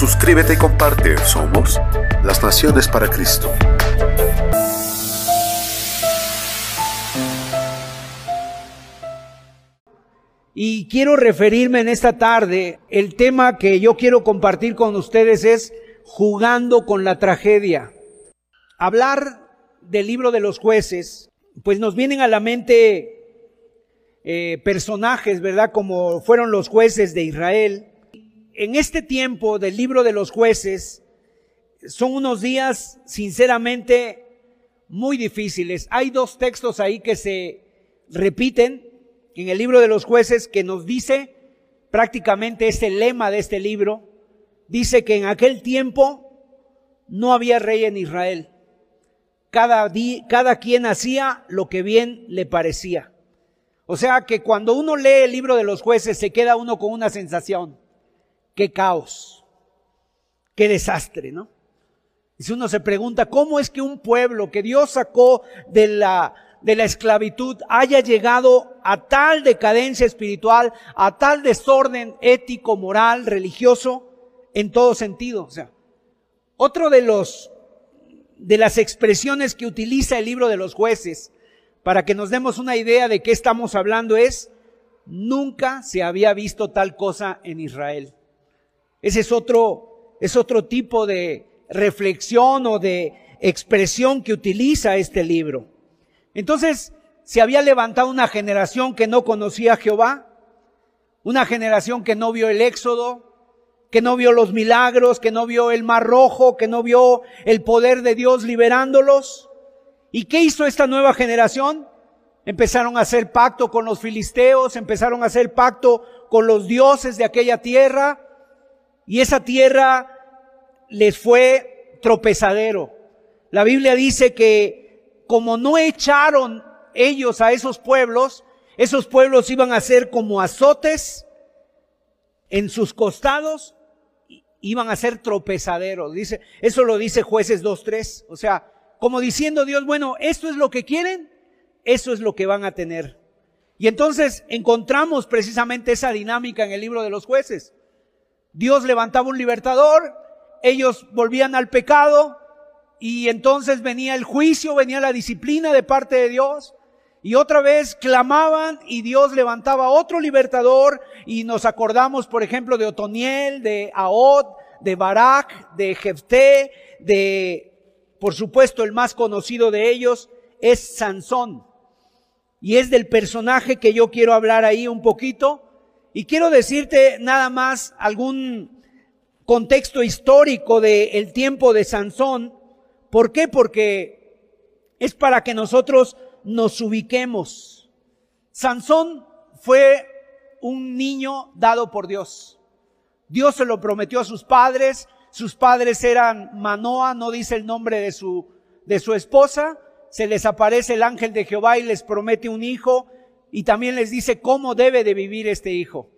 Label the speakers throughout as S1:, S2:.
S1: Suscríbete y comparte. Somos las Naciones para Cristo.
S2: Y quiero referirme en esta tarde, el tema que yo quiero compartir con ustedes es jugando con la tragedia. Hablar del libro de los jueces, pues nos vienen a la mente eh, personajes, ¿verdad? Como fueron los jueces de Israel. En este tiempo del libro de los jueces, son unos días, sinceramente, muy difíciles. Hay dos textos ahí que se repiten en el libro de los jueces que nos dice prácticamente este lema de este libro. Dice que en aquel tiempo no había rey en Israel. Cada, cada quien hacía lo que bien le parecía. O sea que cuando uno lee el libro de los jueces se queda uno con una sensación. Qué caos. Qué desastre, ¿no? Y si uno se pregunta, ¿cómo es que un pueblo que Dios sacó de la, de la esclavitud haya llegado a tal decadencia espiritual, a tal desorden ético, moral, religioso, en todo sentido? O sea, otro de los, de las expresiones que utiliza el libro de los jueces para que nos demos una idea de qué estamos hablando es, nunca se había visto tal cosa en Israel. Ese es otro, es otro tipo de, reflexión o de expresión que utiliza este libro. Entonces, se había levantado una generación que no conocía a Jehová, una generación que no vio el éxodo, que no vio los milagros, que no vio el mar rojo, que no vio el poder de Dios liberándolos. ¿Y qué hizo esta nueva generación? Empezaron a hacer pacto con los filisteos, empezaron a hacer pacto con los dioses de aquella tierra, y esa tierra les fue tropezadero. La Biblia dice que como no echaron ellos a esos pueblos, esos pueblos iban a ser como azotes en sus costados, iban a ser tropezaderos. Dice, eso lo dice jueces 2.3. O sea, como diciendo Dios, bueno, esto es lo que quieren, eso es lo que van a tener. Y entonces encontramos precisamente esa dinámica en el libro de los jueces. Dios levantaba un libertador, ellos volvían al pecado y entonces venía el juicio, venía la disciplina de parte de Dios. Y otra vez clamaban y Dios levantaba otro libertador y nos acordamos, por ejemplo, de Otoniel, de Ahod, de Barak, de Jefté, de, por supuesto, el más conocido de ellos es Sansón. Y es del personaje que yo quiero hablar ahí un poquito. Y quiero decirte nada más algún contexto histórico del tiempo de Sansón. ¿Por qué? Porque es para que nosotros nos ubiquemos. Sansón fue un niño dado por Dios. Dios se lo prometió a sus padres. Sus padres eran Manoa, no dice el nombre de su, de su esposa. Se les aparece el ángel de Jehová y les promete un hijo y también les dice cómo debe de vivir este hijo.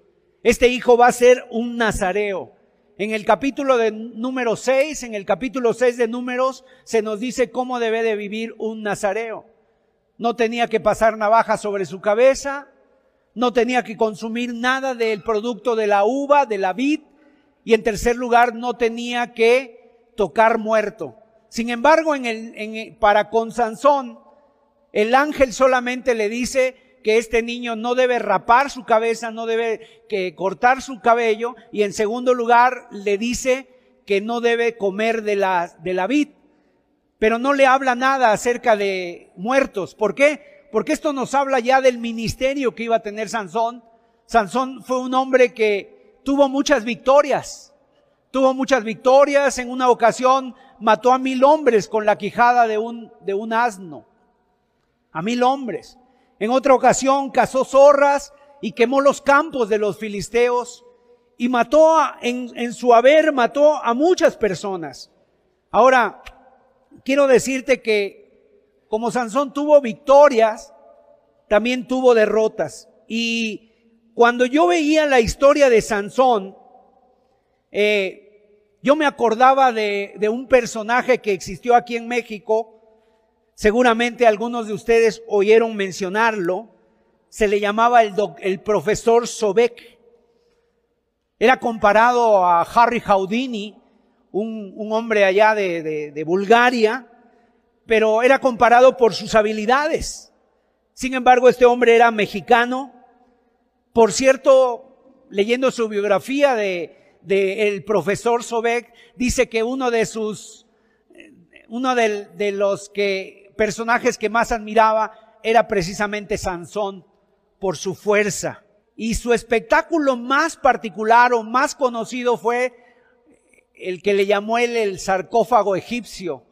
S2: Este hijo va a ser un nazareo. En el capítulo de número 6, en el capítulo 6 de números, se nos dice cómo debe de vivir un nazareo. No tenía que pasar navaja sobre su cabeza, no tenía que consumir nada del producto de la uva, de la vid, y en tercer lugar, no tenía que tocar muerto. Sin embargo, en el, en para con Sansón, el ángel solamente le dice, que este niño no debe rapar su cabeza, no debe que cortar su cabello y en segundo lugar le dice que no debe comer de la, de la vid. Pero no le habla nada acerca de muertos. ¿Por qué? Porque esto nos habla ya del ministerio que iba a tener Sansón. Sansón fue un hombre que tuvo muchas victorias. Tuvo muchas victorias. En una ocasión mató a mil hombres con la quijada de un, de un asno. A mil hombres. En otra ocasión cazó zorras y quemó los campos de los filisteos y mató en, en su haber, mató a muchas personas. Ahora, quiero decirte que como Sansón tuvo victorias, también tuvo derrotas. Y cuando yo veía la historia de Sansón, eh, yo me acordaba de, de un personaje que existió aquí en México, seguramente algunos de ustedes oyeron mencionarlo, se le llamaba el, profesor Sobek. Era comparado a Harry Houdini, un, hombre allá de, Bulgaria, pero era comparado por sus habilidades. Sin embargo, este hombre era mexicano. Por cierto, leyendo su biografía de, el profesor Sobek, dice que uno de sus, uno de, de los que, personajes que más admiraba era precisamente Sansón por su fuerza. Y su espectáculo más particular o más conocido fue el que le llamó él el sarcófago egipcio,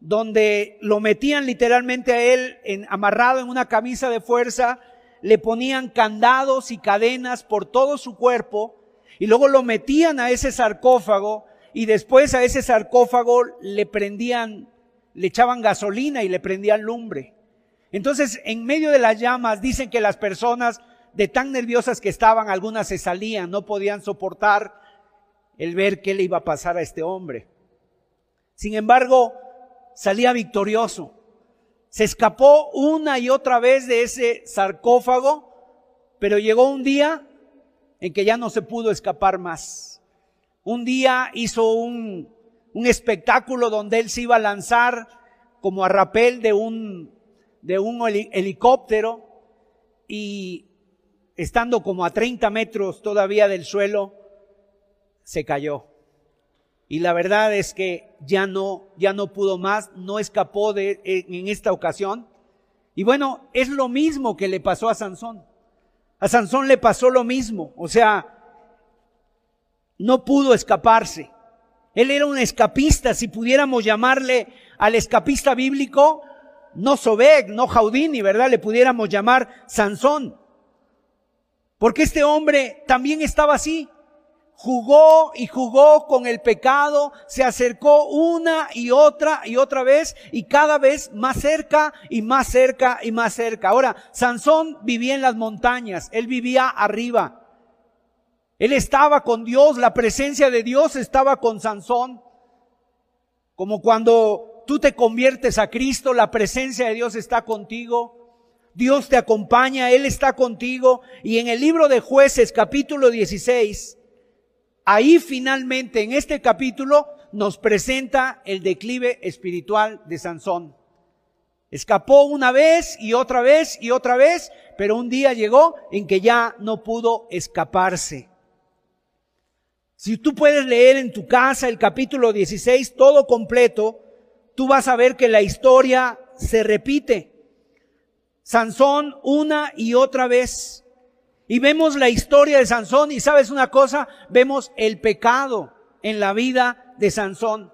S2: donde lo metían literalmente a él amarrado en una camisa de fuerza, le ponían candados y cadenas por todo su cuerpo y luego lo metían a ese sarcófago y después a ese sarcófago le prendían, le echaban gasolina y le prendían lumbre. Entonces, en medio de las llamas, dicen que las personas de tan nerviosas que estaban, algunas se salían, no podían soportar el ver qué le iba a pasar a este hombre. Sin embargo, salía victorioso. Se escapó una y otra vez de ese sarcófago, pero llegó un día en que ya no se pudo escapar más. Un día hizo un, un espectáculo donde él se iba a lanzar como a rapel de un de un helicóptero y estando como a 30 metros todavía del suelo, se cayó. Y la verdad es que ya no, ya no pudo más, no escapó de, en esta ocasión. Y bueno, es lo mismo que le pasó a Sansón. A Sansón le pasó lo mismo. O sea, no pudo escaparse. Él era un escapista, si pudiéramos llamarle al escapista bíblico, no Sobek, no Jaudini, ¿verdad? Le pudiéramos llamar Sansón. Porque este hombre también estaba así. Jugó y jugó con el pecado, se acercó una y otra y otra vez y cada vez más cerca y más cerca y más cerca. Ahora, Sansón vivía en las montañas, él vivía arriba. Él estaba con Dios, la presencia de Dios estaba con Sansón. Como cuando tú te conviertes a Cristo, la presencia de Dios está contigo. Dios te acompaña, Él está contigo. Y en el libro de jueces capítulo 16, ahí finalmente en este capítulo nos presenta el declive espiritual de Sansón. Escapó una vez y otra vez y otra vez, pero un día llegó en que ya no pudo escaparse. Si tú puedes leer en tu casa el capítulo 16 todo completo, tú vas a ver que la historia se repite. Sansón una y otra vez. Y vemos la historia de Sansón y sabes una cosa, vemos el pecado en la vida de Sansón.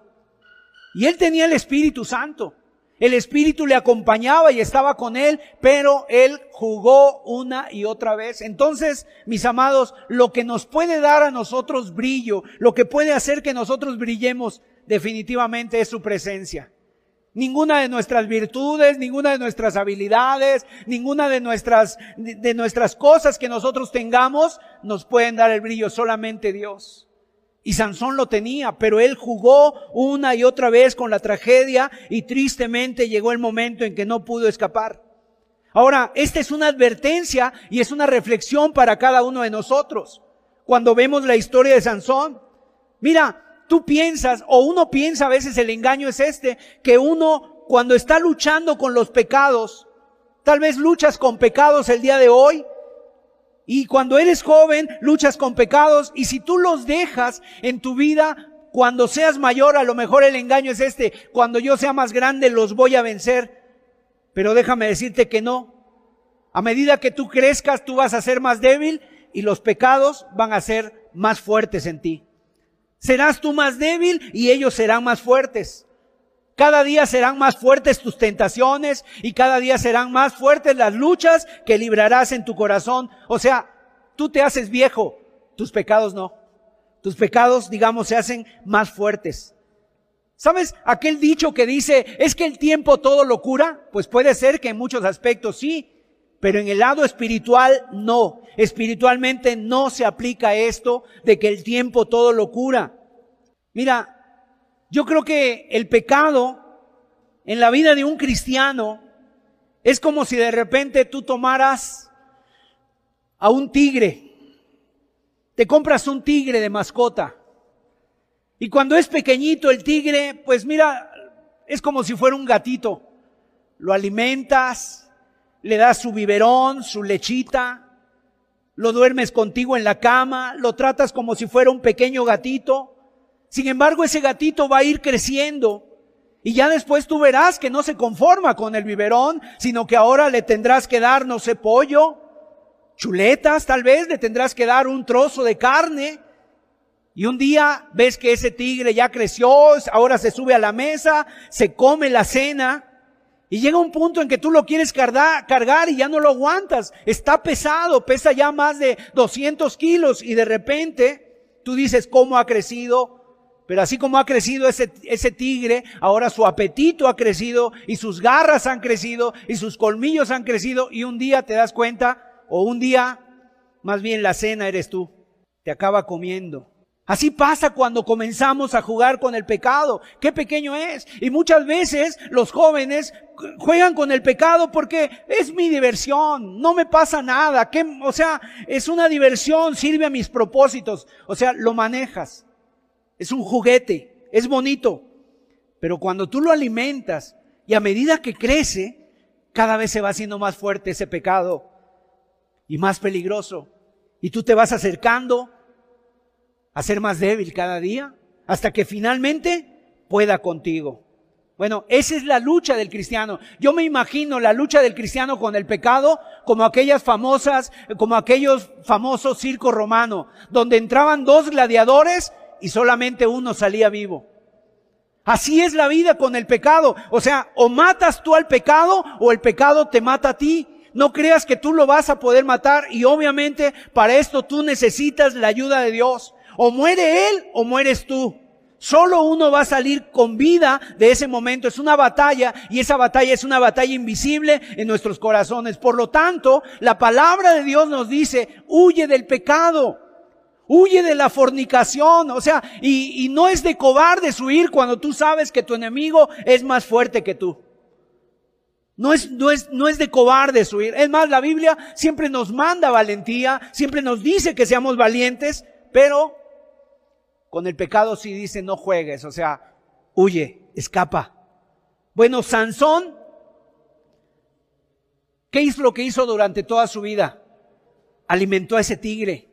S2: Y él tenía el Espíritu Santo. El Espíritu le acompañaba y estaba con él, pero él jugó una y otra vez. Entonces, mis amados, lo que nos puede dar a nosotros brillo, lo que puede hacer que nosotros brillemos definitivamente es su presencia. Ninguna de nuestras virtudes, ninguna de nuestras habilidades, ninguna de nuestras, de nuestras cosas que nosotros tengamos nos pueden dar el brillo, solamente Dios. Y Sansón lo tenía, pero él jugó una y otra vez con la tragedia y tristemente llegó el momento en que no pudo escapar. Ahora, esta es una advertencia y es una reflexión para cada uno de nosotros. Cuando vemos la historia de Sansón, mira, tú piensas, o uno piensa a veces el engaño es este, que uno cuando está luchando con los pecados, tal vez luchas con pecados el día de hoy, y cuando eres joven luchas con pecados, y si tú los dejas en tu vida, cuando seas mayor, a lo mejor el engaño es este, cuando yo sea más grande los voy a vencer. Pero déjame decirte que no. A medida que tú crezcas, tú vas a ser más débil y los pecados van a ser más fuertes en ti. Serás tú más débil y ellos serán más fuertes. Cada día serán más fuertes tus tentaciones y cada día serán más fuertes las luchas que librarás en tu corazón. O sea, tú te haces viejo, tus pecados no. Tus pecados, digamos, se hacen más fuertes. ¿Sabes aquel dicho que dice, es que el tiempo todo lo cura? Pues puede ser que en muchos aspectos sí, pero en el lado espiritual no. Espiritualmente no se aplica esto de que el tiempo todo lo cura. Mira, yo creo que el pecado en la vida de un cristiano es como si de repente tú tomaras a un tigre, te compras un tigre de mascota y cuando es pequeñito el tigre, pues mira, es como si fuera un gatito. Lo alimentas, le das su biberón, su lechita, lo duermes contigo en la cama, lo tratas como si fuera un pequeño gatito. Sin embargo, ese gatito va a ir creciendo y ya después tú verás que no se conforma con el biberón, sino que ahora le tendrás que dar, no sé, pollo, chuletas tal vez, le tendrás que dar un trozo de carne. Y un día ves que ese tigre ya creció, ahora se sube a la mesa, se come la cena. Y llega un punto en que tú lo quieres cargar, y ya no lo aguantas. Está pesado, pesa ya más de 200 kilos y de repente tú dices, ¿cómo ha crecido? Pero así como ha crecido ese, ese tigre, ahora su apetito ha crecido y sus garras han crecido y sus colmillos han crecido y un día te das cuenta, o un día, más bien la cena eres tú, te acaba comiendo. Así pasa cuando comenzamos a jugar con el pecado. Qué pequeño es. Y muchas veces los jóvenes juegan con el pecado porque es mi diversión, no me pasa nada. ¿Qué? O sea, es una diversión, sirve a mis propósitos. O sea, lo manejas. Es un juguete, es bonito. Pero cuando tú lo alimentas y a medida que crece, cada vez se va haciendo más fuerte ese pecado y más peligroso. Y tú te vas acercando a ser más débil cada día, hasta que finalmente pueda contigo. Bueno, esa es la lucha del cristiano. Yo me imagino la lucha del cristiano con el pecado como aquellas famosas, como aquellos famosos circos romanos, donde entraban dos gladiadores y solamente uno salía vivo. Así es la vida con el pecado. O sea, o matas tú al pecado o el pecado te mata a ti. No creas que tú lo vas a poder matar y obviamente para esto tú necesitas la ayuda de Dios. O muere él o mueres tú. Solo uno va a salir con vida de ese momento. Es una batalla y esa batalla es una batalla invisible en nuestros corazones. Por lo tanto, la palabra de Dios nos dice, huye del pecado. Huye de la fornicación, o sea, y, no es de cobardes huir cuando tú sabes que tu enemigo es más fuerte que tú. No es, no es, no es de cobardes huir. Es más, la Biblia siempre nos manda valentía, siempre nos dice que seamos valientes, pero con el pecado sí dice no juegues, o sea, huye, escapa. Bueno, Sansón, ¿qué hizo lo que hizo durante toda su vida? Alimentó a ese tigre.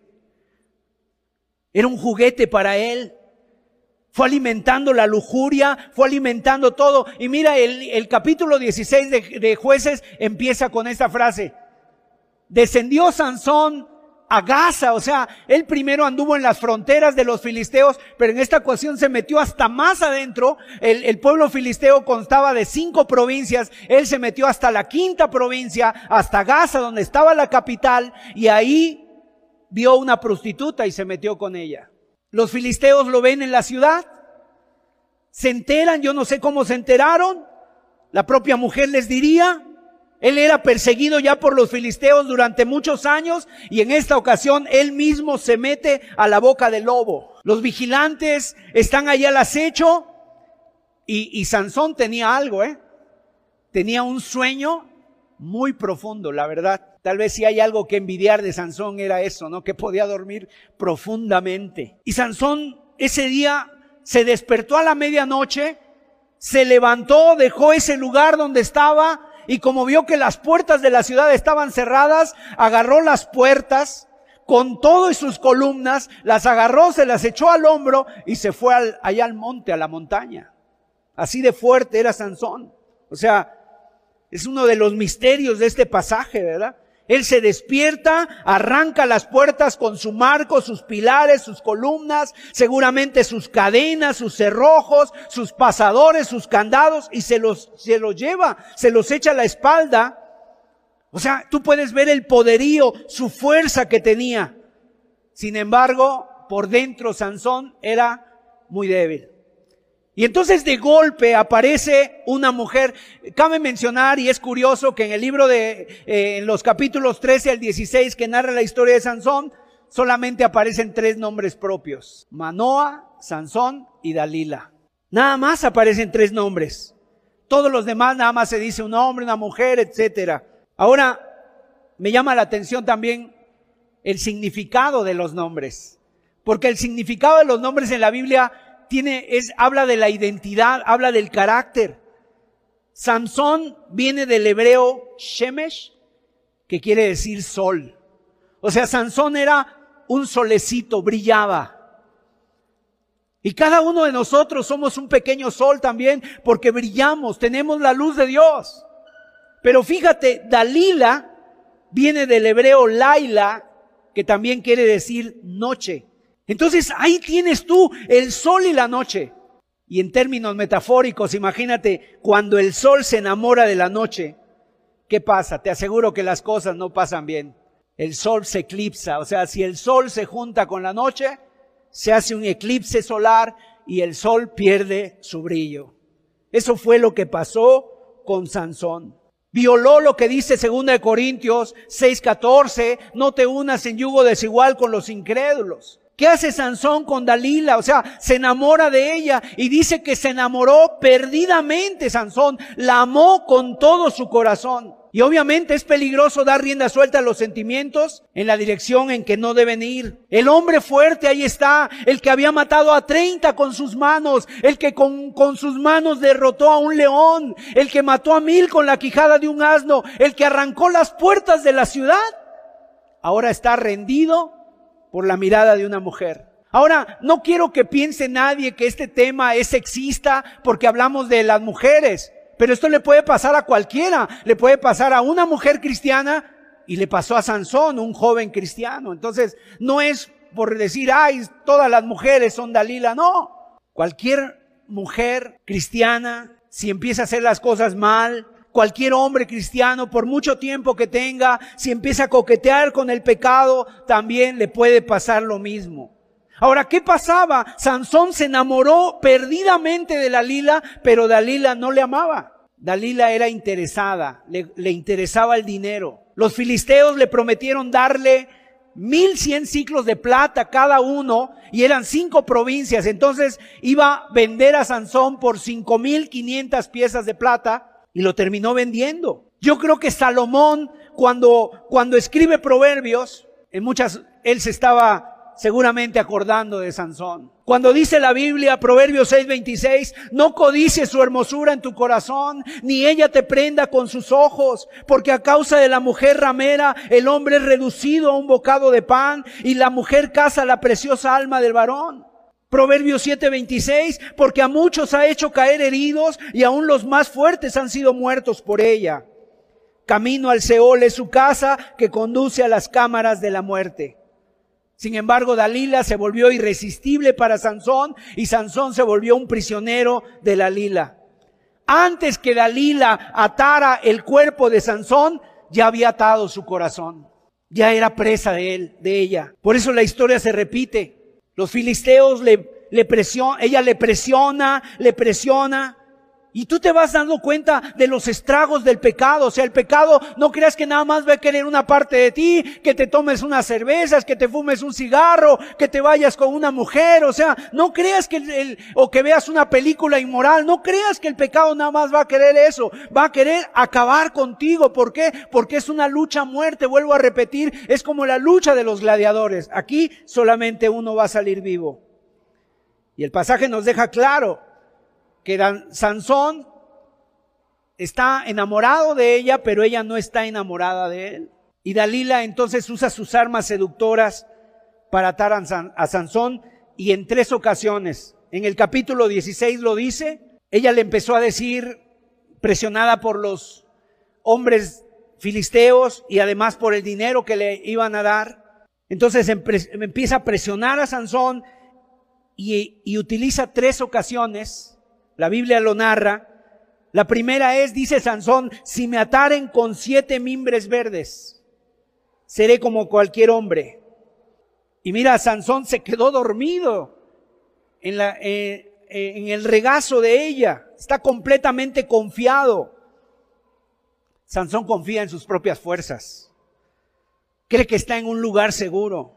S2: Era un juguete para él. Fue alimentando la lujuria, fue alimentando todo. Y mira, el, capítulo 16 de, de jueces empieza con esta frase. Descendió Sansón a Gaza, o sea, él primero anduvo en las fronteras de los filisteos, pero en esta ocasión se metió hasta más adentro. El, el, pueblo filisteo constaba de cinco provincias, él se metió hasta la quinta provincia, hasta Gaza, donde estaba la capital, y ahí vio una prostituta y se metió con ella. Los filisteos lo ven en la ciudad, se enteran, yo no sé cómo se enteraron, la propia mujer les diría, él era perseguido ya por los filisteos durante muchos años y en esta ocasión él mismo se mete a la boca del lobo. Los vigilantes están allí al acecho y, y Sansón tenía algo, ¿eh? Tenía un sueño muy profundo, la verdad. Tal vez si hay algo que envidiar de Sansón era eso, ¿no? Que podía dormir profundamente. Y Sansón ese día se despertó a la medianoche, se levantó, dejó ese lugar donde estaba y como vio que las puertas de la ciudad estaban cerradas, agarró las puertas con todo y sus columnas, las agarró, se las echó al hombro y se fue allá al monte, a la montaña. Así de fuerte era Sansón. O sea, es uno de los misterios de este pasaje, ¿verdad? Él se despierta, arranca las puertas con su marco, sus pilares, sus columnas, seguramente sus cadenas, sus cerrojos, sus pasadores, sus candados y se los, se los lleva, se los echa a la espalda. O sea, tú puedes ver el poderío, su fuerza que tenía. Sin embargo, por dentro Sansón era muy débil. Y entonces de golpe aparece una mujer. Cabe mencionar, y es curioso, que en el libro de, eh, en los capítulos 13 al 16 que narra la historia de Sansón, solamente aparecen tres nombres propios. Manoa, Sansón y Dalila. Nada más aparecen tres nombres. Todos los demás nada más se dice un hombre, una mujer, etcétera. Ahora, me llama la atención también el significado de los nombres. Porque el significado de los nombres en la Biblia tiene, es, habla de la identidad, habla del carácter. Samson viene del hebreo Shemesh, que quiere decir sol. O sea, Sansón era un solecito, brillaba. Y cada uno de nosotros somos un pequeño sol también porque brillamos, tenemos la luz de Dios. Pero fíjate, Dalila viene del hebreo Laila, que también quiere decir noche. Entonces ahí tienes tú el sol y la noche. Y en términos metafóricos, imagínate cuando el sol se enamora de la noche, ¿qué pasa? Te aseguro que las cosas no pasan bien. El sol se eclipsa, o sea, si el sol se junta con la noche, se hace un eclipse solar y el sol pierde su brillo. Eso fue lo que pasó con Sansón. Violó lo que dice 2 Corintios 6:14, no te unas en yugo desigual con los incrédulos. ¿Qué hace Sansón con Dalila? O sea, se enamora de ella y dice que se enamoró perdidamente Sansón, la amó con todo su corazón. Y obviamente es peligroso dar rienda suelta a los sentimientos en la dirección en que no deben ir. El hombre fuerte ahí está, el que había matado a 30 con sus manos, el que con, con sus manos derrotó a un león, el que mató a mil con la quijada de un asno, el que arrancó las puertas de la ciudad. Ahora está rendido por la mirada de una mujer. Ahora, no quiero que piense nadie que este tema es sexista porque hablamos de las mujeres, pero esto le puede pasar a cualquiera, le puede pasar a una mujer cristiana y le pasó a Sansón, un joven cristiano. Entonces, no es por decir, ay, todas las mujeres son Dalila, no. Cualquier mujer cristiana, si empieza a hacer las cosas mal, cualquier hombre cristiano, por mucho tiempo que tenga, si empieza a coquetear con el pecado, también le puede pasar lo mismo. Ahora, ¿qué pasaba? Sansón se enamoró perdidamente de Dalila, pero Dalila no le amaba. Dalila era interesada, le, interesaba el dinero. Los filisteos le prometieron darle mil cien ciclos de plata cada uno y eran cinco provincias. Entonces iba a vender a Sansón por cinco mil quinientas piezas de plata y lo terminó vendiendo. Yo creo que Salomón, cuando, cuando escribe proverbios, en muchas, él se estaba seguramente acordando de Sansón. Cuando dice la Biblia, Proverbios 6:26, no codices su hermosura en tu corazón, ni ella te prenda con sus ojos, porque a causa de la mujer ramera, el hombre es reducido a un bocado de pan, y la mujer caza la preciosa alma del varón. Proverbios 7:26, porque a muchos ha hecho caer heridos y aún los más fuertes han sido muertos por ella. Camino al Seol es su casa que conduce a las cámaras de la muerte. Sin embargo, Dalila se volvió irresistible para Sansón y Sansón se volvió un prisionero de Dalila. Antes que Dalila atara el cuerpo de Sansón, ya había atado su corazón. Ya era presa de él, de ella. Por eso la historia se repite. Los filisteos le, le presionan, ella le presiona, le presiona. Y tú te vas dando cuenta de los estragos del pecado. O sea, el pecado no creas que nada más va a querer una parte de ti, que te tomes unas cervezas, que te fumes un cigarro, que te vayas con una mujer. O sea, no creas que el, o que veas una película inmoral. No creas que el pecado nada más va a querer eso. Va a querer acabar contigo. ¿Por qué? Porque es una lucha muerte. Vuelvo a repetir, es como la lucha de los gladiadores. Aquí solamente uno va a salir vivo. Y el pasaje nos deja claro que Sansón está enamorado de ella, pero ella no está enamorada de él. Y Dalila entonces usa sus armas seductoras para atar a Sansón y en tres ocasiones. En el capítulo 16 lo dice, ella le empezó a decir, presionada por los hombres filisteos y además por el dinero que le iban a dar. Entonces empieza a presionar a Sansón y, y utiliza tres ocasiones la Biblia lo narra. La primera es, dice Sansón, si me ataren con siete mimbres verdes, seré como cualquier hombre. Y mira, Sansón se quedó dormido en, la, eh, eh, en el regazo de ella, está completamente confiado. Sansón confía en sus propias fuerzas, cree que está en un lugar seguro,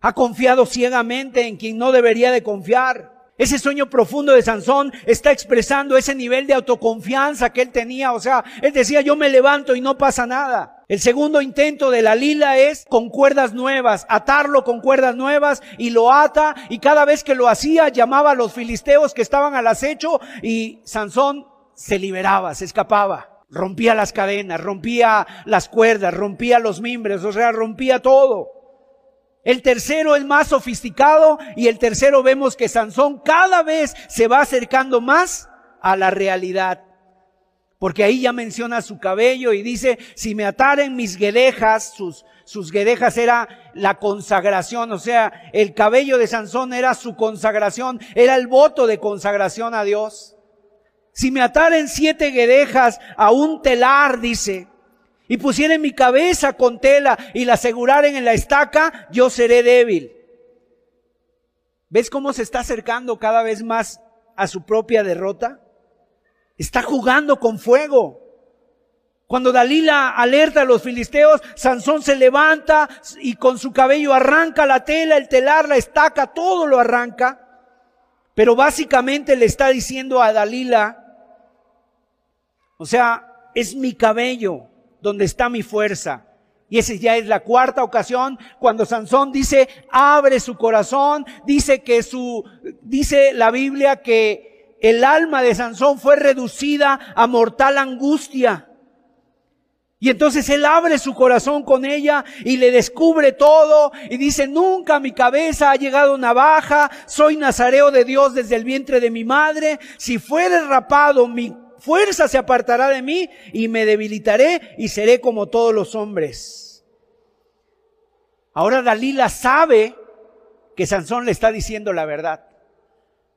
S2: ha confiado ciegamente en quien no debería de confiar. Ese sueño profundo de Sansón está expresando ese nivel de autoconfianza que él tenía. O sea, él decía, yo me levanto y no pasa nada. El segundo intento de la lila es con cuerdas nuevas, atarlo con cuerdas nuevas y lo ata y cada vez que lo hacía llamaba a los filisteos que estaban al acecho y Sansón se liberaba, se escapaba. Rompía las cadenas, rompía las cuerdas, rompía los mimbres, o sea, rompía todo. El tercero es más sofisticado y el tercero vemos que Sansón cada vez se va acercando más a la realidad. Porque ahí ya menciona su cabello y dice, si me ataren mis guedejas, sus, sus guedejas era la consagración, o sea, el cabello de Sansón era su consagración, era el voto de consagración a Dios. Si me ataren siete guedejas a un telar, dice, y pusieren mi cabeza con tela y la aseguraren en la estaca, yo seré débil. ¿Ves cómo se está acercando cada vez más a su propia derrota? Está jugando con fuego. Cuando Dalila alerta a los filisteos, Sansón se levanta y con su cabello arranca la tela, el telar, la estaca, todo lo arranca. Pero básicamente le está diciendo a Dalila, o sea, es mi cabello, donde está mi fuerza. Y esa ya es la cuarta ocasión cuando Sansón dice, abre su corazón, dice que su, dice la Biblia que el alma de Sansón fue reducida a mortal angustia. Y entonces él abre su corazón con ella y le descubre todo y dice, nunca mi cabeza ha llegado navaja, soy nazareo de Dios desde el vientre de mi madre, si fuere rapado mi fuerza se apartará de mí y me debilitaré y seré como todos los hombres. Ahora Dalila sabe que Sansón le está diciendo la verdad.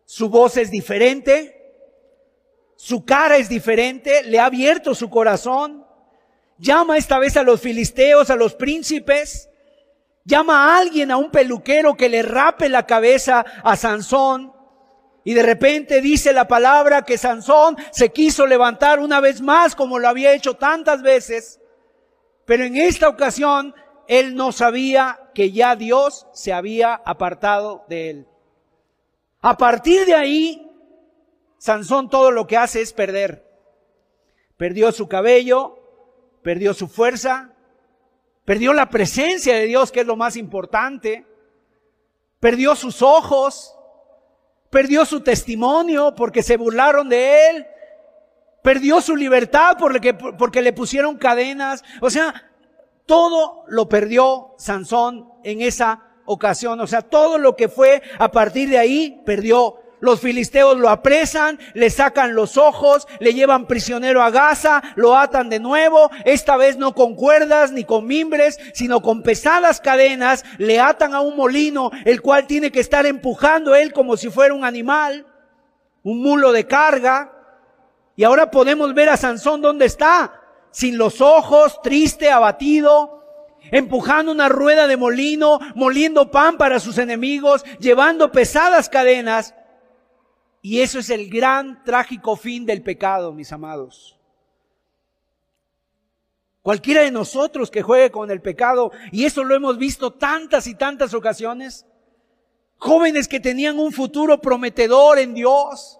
S2: Su voz es diferente, su cara es diferente, le ha abierto su corazón. Llama esta vez a los filisteos, a los príncipes. Llama a alguien, a un peluquero que le rape la cabeza a Sansón. Y de repente dice la palabra que Sansón se quiso levantar una vez más como lo había hecho tantas veces. Pero en esta ocasión él no sabía que ya Dios se había apartado de él. A partir de ahí, Sansón todo lo que hace es perder. Perdió su cabello, perdió su fuerza, perdió la presencia de Dios, que es lo más importante, perdió sus ojos, perdió su testimonio porque se burlaron de él, perdió su libertad porque, porque le pusieron cadenas, o sea, todo lo perdió Sansón en esa ocasión, o sea, todo lo que fue a partir de ahí perdió los filisteos lo apresan, le sacan los ojos, le llevan prisionero a Gaza, lo atan de nuevo, esta vez no con cuerdas ni con mimbres, sino con pesadas cadenas, le atan a un molino, el cual tiene que estar empujando él como si fuera un animal, un mulo de carga. Y ahora podemos ver a Sansón donde está, sin los ojos, triste, abatido, empujando una rueda de molino, moliendo pan para sus enemigos, llevando pesadas cadenas. Y eso es el gran trágico fin del pecado, mis amados. Cualquiera de nosotros que juegue con el pecado, y eso lo hemos visto tantas y tantas ocasiones, jóvenes que tenían un futuro prometedor en Dios,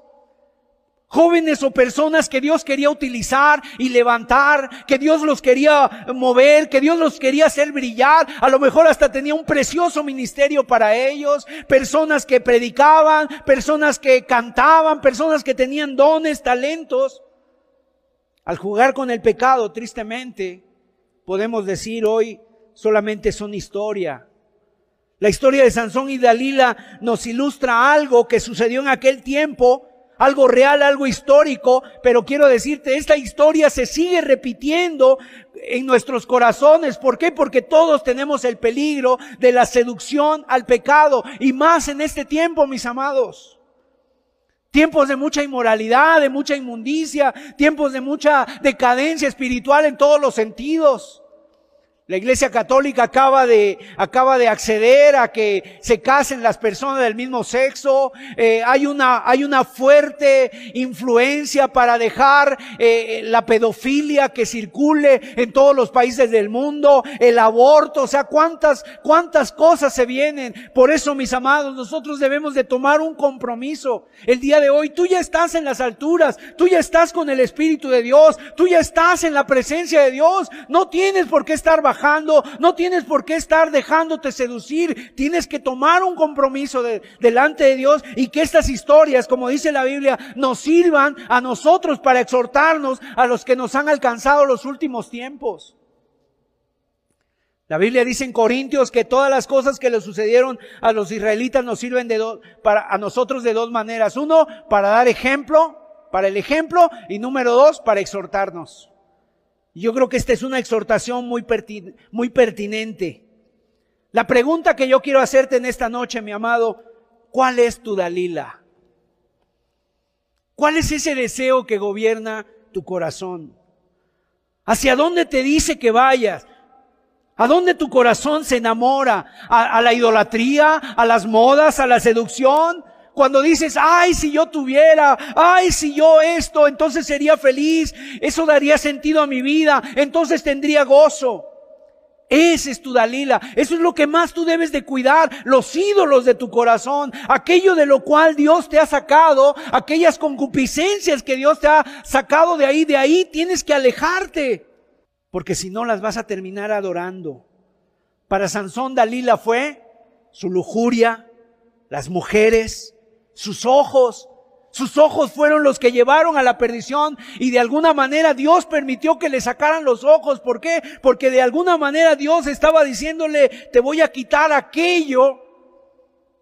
S2: Jóvenes o personas que Dios quería utilizar y levantar, que Dios los quería mover, que Dios los quería hacer brillar. A lo mejor hasta tenía un precioso ministerio para ellos. Personas que predicaban, personas que cantaban, personas que tenían dones, talentos. Al jugar con el pecado, tristemente, podemos decir hoy solamente son historia. La historia de Sansón y Dalila nos ilustra algo que sucedió en aquel tiempo algo real, algo histórico, pero quiero decirte, esta historia se sigue repitiendo en nuestros corazones. ¿Por qué? Porque todos tenemos el peligro de la seducción al pecado y más en este tiempo, mis amados. Tiempos de mucha inmoralidad, de mucha inmundicia, tiempos de mucha decadencia espiritual en todos los sentidos. La Iglesia Católica acaba de, acaba de acceder a que se casen las personas del mismo sexo. Eh, hay una, hay una fuerte influencia para dejar eh, la pedofilia que circule en todos los países del mundo, el aborto, o sea, cuántas, cuántas cosas se vienen. Por eso, mis amados, nosotros debemos de tomar un compromiso. El día de hoy, tú ya estás en las alturas, tú ya estás con el Espíritu de Dios, tú ya estás en la presencia de Dios. No tienes por qué estar bajando no tienes por qué estar dejándote seducir, tienes que tomar un compromiso delante de Dios y que estas historias, como dice la Biblia, nos sirvan a nosotros para exhortarnos a los que nos han alcanzado los últimos tiempos. La Biblia dice en Corintios que todas las cosas que le sucedieron a los israelitas nos sirven de para a nosotros de dos maneras. Uno, para dar ejemplo, para el ejemplo, y número dos, para exhortarnos. Yo creo que esta es una exhortación muy, pertinente. La pregunta que yo quiero hacerte en esta noche, mi amado, ¿cuál es tu Dalila? ¿Cuál es ese deseo que gobierna tu corazón? ¿Hacia dónde te dice que vayas? ¿A dónde tu corazón se enamora? ¿A, ¿A, la idolatría? ¿A las modas? ¿A la seducción? Cuando dices, ay, si yo tuviera, ay, si yo esto, entonces sería feliz, eso daría sentido a mi vida, entonces tendría gozo. Ese es tu Dalila. Eso es lo que más tú debes de cuidar. Los ídolos de tu corazón. Aquello de lo cual Dios te ha sacado. Aquellas concupiscencias que Dios te ha sacado de ahí. De ahí tienes que alejarte. Porque si no las vas a terminar adorando. Para Sansón Dalila fue su lujuria, las mujeres, sus ojos. Sus ojos fueron los que llevaron a la perdición y de alguna manera Dios permitió que le sacaran los ojos. ¿Por qué? Porque de alguna manera Dios estaba diciéndole, te voy a quitar aquello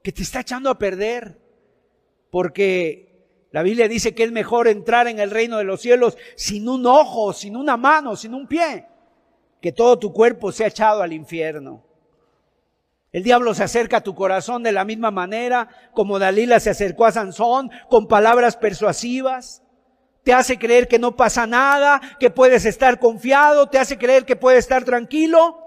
S2: que te está echando a perder. Porque la Biblia dice que es mejor entrar en el reino de los cielos sin un ojo, sin una mano, sin un pie, que todo tu cuerpo sea echado al infierno. El diablo se acerca a tu corazón de la misma manera como Dalila se acercó a Sansón con palabras persuasivas. Te hace creer que no pasa nada, que puedes estar confiado, te hace creer que puedes estar tranquilo.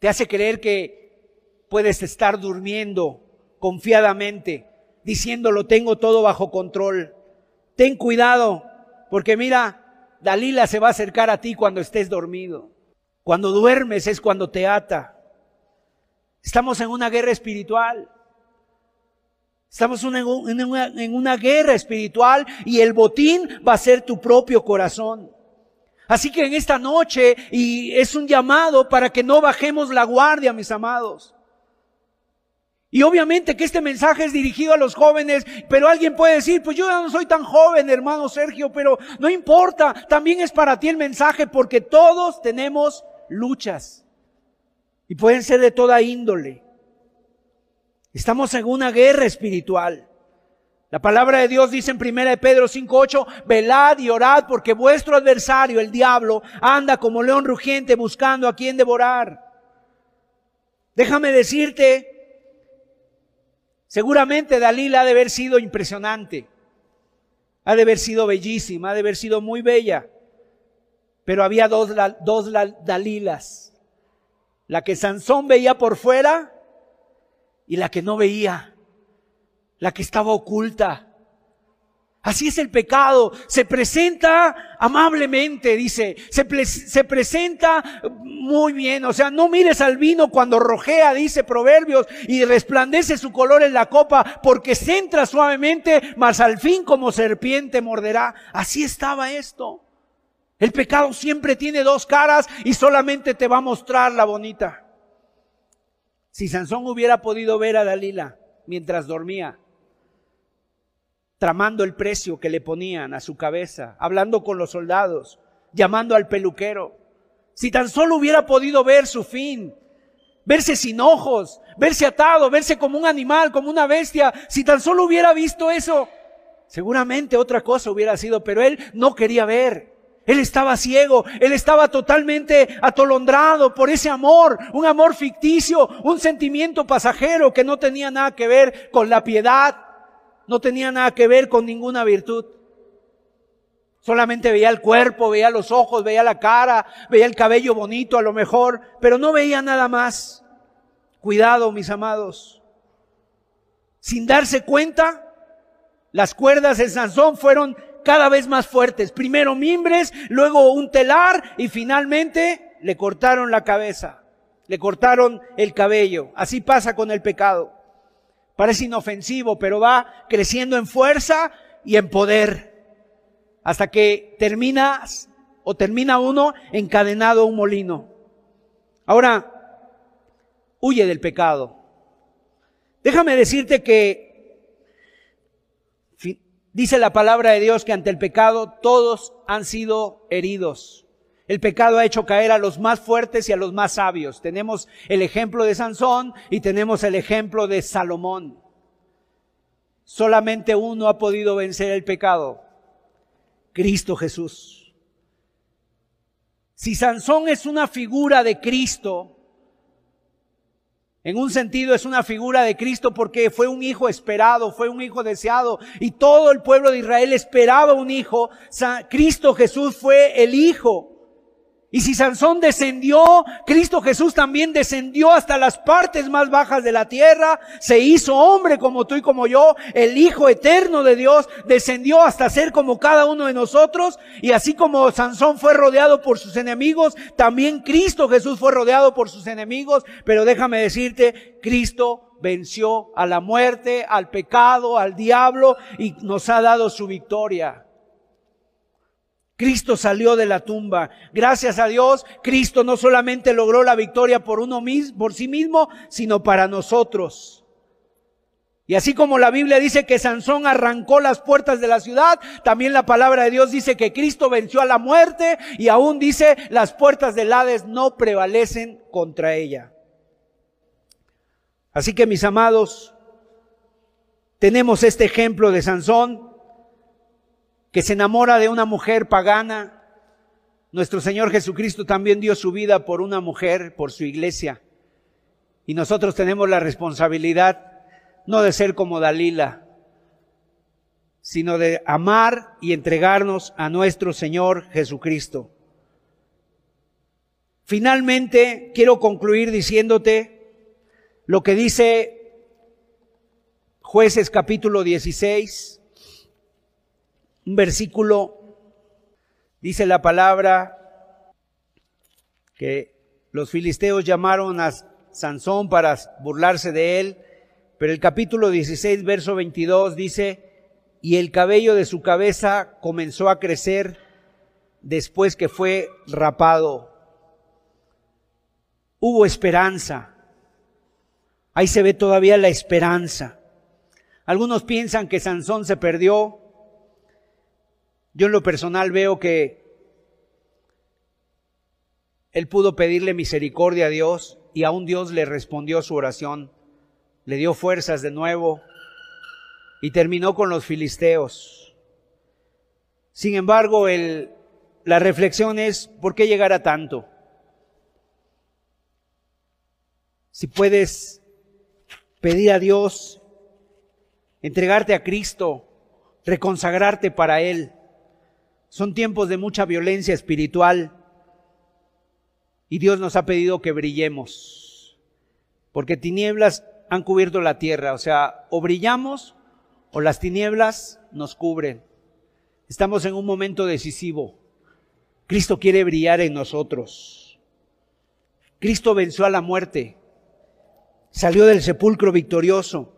S2: Te hace creer que puedes estar durmiendo confiadamente, diciendo lo tengo todo bajo control. Ten cuidado, porque mira, Dalila se va a acercar a ti cuando estés dormido. Cuando duermes es cuando te ata. Estamos en una guerra espiritual. Estamos en una, guerra espiritual y el botín va a ser tu propio corazón. Así que en esta noche, y es un llamado para que no bajemos la guardia, mis amados. Y obviamente que este mensaje es dirigido a los jóvenes, pero alguien puede decir, pues yo ya no soy tan joven, hermano Sergio, pero no importa, también es para ti el mensaje porque todos tenemos luchas. Y pueden ser de toda índole. Estamos en una guerra espiritual. La palabra de Dios dice en 1 Pedro 5.8, velad y orad porque vuestro adversario, el diablo, anda como león rugiente buscando a quien devorar. Déjame decirte, seguramente Dalila ha de haber sido impresionante, ha de haber sido bellísima, ha de haber sido muy bella, pero había dos, dos Dalilas la que Sansón veía por fuera y la que no veía, la que estaba oculta. Así es el pecado, se presenta amablemente, dice, se, se, presenta muy bien, o sea, no mires al vino cuando rojea, dice Proverbios, y resplandece su color en la copa, porque se entra suavemente, mas al fin como serpiente morderá. Así estaba esto. El pecado siempre tiene dos caras y solamente te va a mostrar la bonita. Si Sansón hubiera podido ver a Dalila mientras dormía, tramando el precio que le ponían a su cabeza, hablando con los soldados, llamando al peluquero, si tan solo hubiera podido ver su fin, verse sin ojos, verse atado, verse como un animal, como una bestia, si tan solo hubiera visto eso, seguramente otra cosa hubiera sido, pero él no quería ver. Él estaba ciego, él estaba totalmente atolondrado por ese amor, un amor ficticio, un sentimiento pasajero que no tenía nada que ver con la piedad, no tenía nada que ver con ninguna virtud. Solamente veía el cuerpo, veía los ojos, veía la cara, veía el cabello bonito a lo mejor, pero no veía nada más. Cuidado, mis amados. Sin darse cuenta, las cuerdas de Sansón fueron cada vez más fuertes. Primero mimbres, luego un telar y finalmente le cortaron la cabeza, le cortaron el cabello. Así pasa con el pecado. Parece inofensivo, pero va creciendo en fuerza y en poder hasta que terminas o termina uno encadenado a un molino. Ahora, huye del pecado. Déjame decirte que dice la palabra de Dios que ante el pecado todos han sido heridos. El pecado ha hecho caer a los más fuertes y a los más sabios. Tenemos el ejemplo de Sansón y tenemos el ejemplo de Salomón. Solamente uno ha podido vencer el pecado Cristo Jesús. Si Sansón es una figura de Cristo, en un sentido es una figura de Cristo porque fue un hijo esperado, fue un hijo deseado y todo el pueblo de Israel esperaba un hijo. Cristo Jesús fue el hijo y si Sansón descendió, Cristo Jesús también descendió hasta las partes más bajas de la tierra, se hizo hombre como tú y como yo, el Hijo eterno de Dios descendió hasta ser como cada uno de nosotros, y así como Sansón fue rodeado por sus enemigos, también Cristo Jesús fue rodeado por sus enemigos, pero déjame decirte, Cristo venció a la muerte, al pecado, al diablo, y nos ha dado su victoria. Cristo salió de la tumba. Gracias a Dios, Cristo no solamente logró la victoria por uno mismo, por sí mismo, sino para nosotros. Y así como la Biblia dice que Sansón arrancó las puertas de la ciudad, también la palabra de Dios dice que Cristo venció a la muerte y aún dice las puertas del Hades no prevalecen contra ella. Así que mis amados, tenemos este ejemplo de Sansón que se enamora de una mujer pagana. Nuestro Señor Jesucristo también dio su vida por una mujer, por su iglesia. Y nosotros tenemos la responsabilidad no de ser como Dalila, sino de amar y entregarnos a nuestro Señor Jesucristo. Finalmente, quiero concluir diciéndote lo que dice jueces capítulo 16, un versículo, dice la palabra, que los filisteos llamaron a Sansón para burlarse de él, pero el capítulo 16, verso 22 dice, y el cabello de su cabeza comenzó a crecer después que fue rapado. Hubo esperanza. Ahí se ve todavía la esperanza. Algunos piensan que Sansón se perdió, yo en lo personal veo que él pudo pedirle misericordia a Dios y aún Dios le respondió su oración, le dio fuerzas de nuevo y terminó con los filisteos. Sin embargo, el, la reflexión es, ¿por qué llegar a tanto? Si puedes pedir a Dios, entregarte a Cristo, reconsagrarte para Él, son tiempos de mucha violencia espiritual y Dios nos ha pedido que brillemos, porque tinieblas han cubierto la tierra, o sea, o brillamos o las tinieblas nos cubren. Estamos en un momento decisivo. Cristo quiere brillar en nosotros. Cristo venció a la muerte, salió del sepulcro victorioso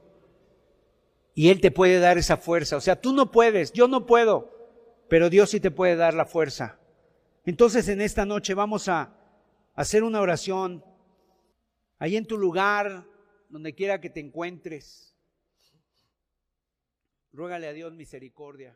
S2: y Él te puede dar esa fuerza. O sea, tú no puedes, yo no puedo, pero Dios sí te puede dar la fuerza. Entonces en esta noche vamos a hacer una oración ahí en tu lugar, donde quiera que te encuentres. Ruégale a Dios misericordia.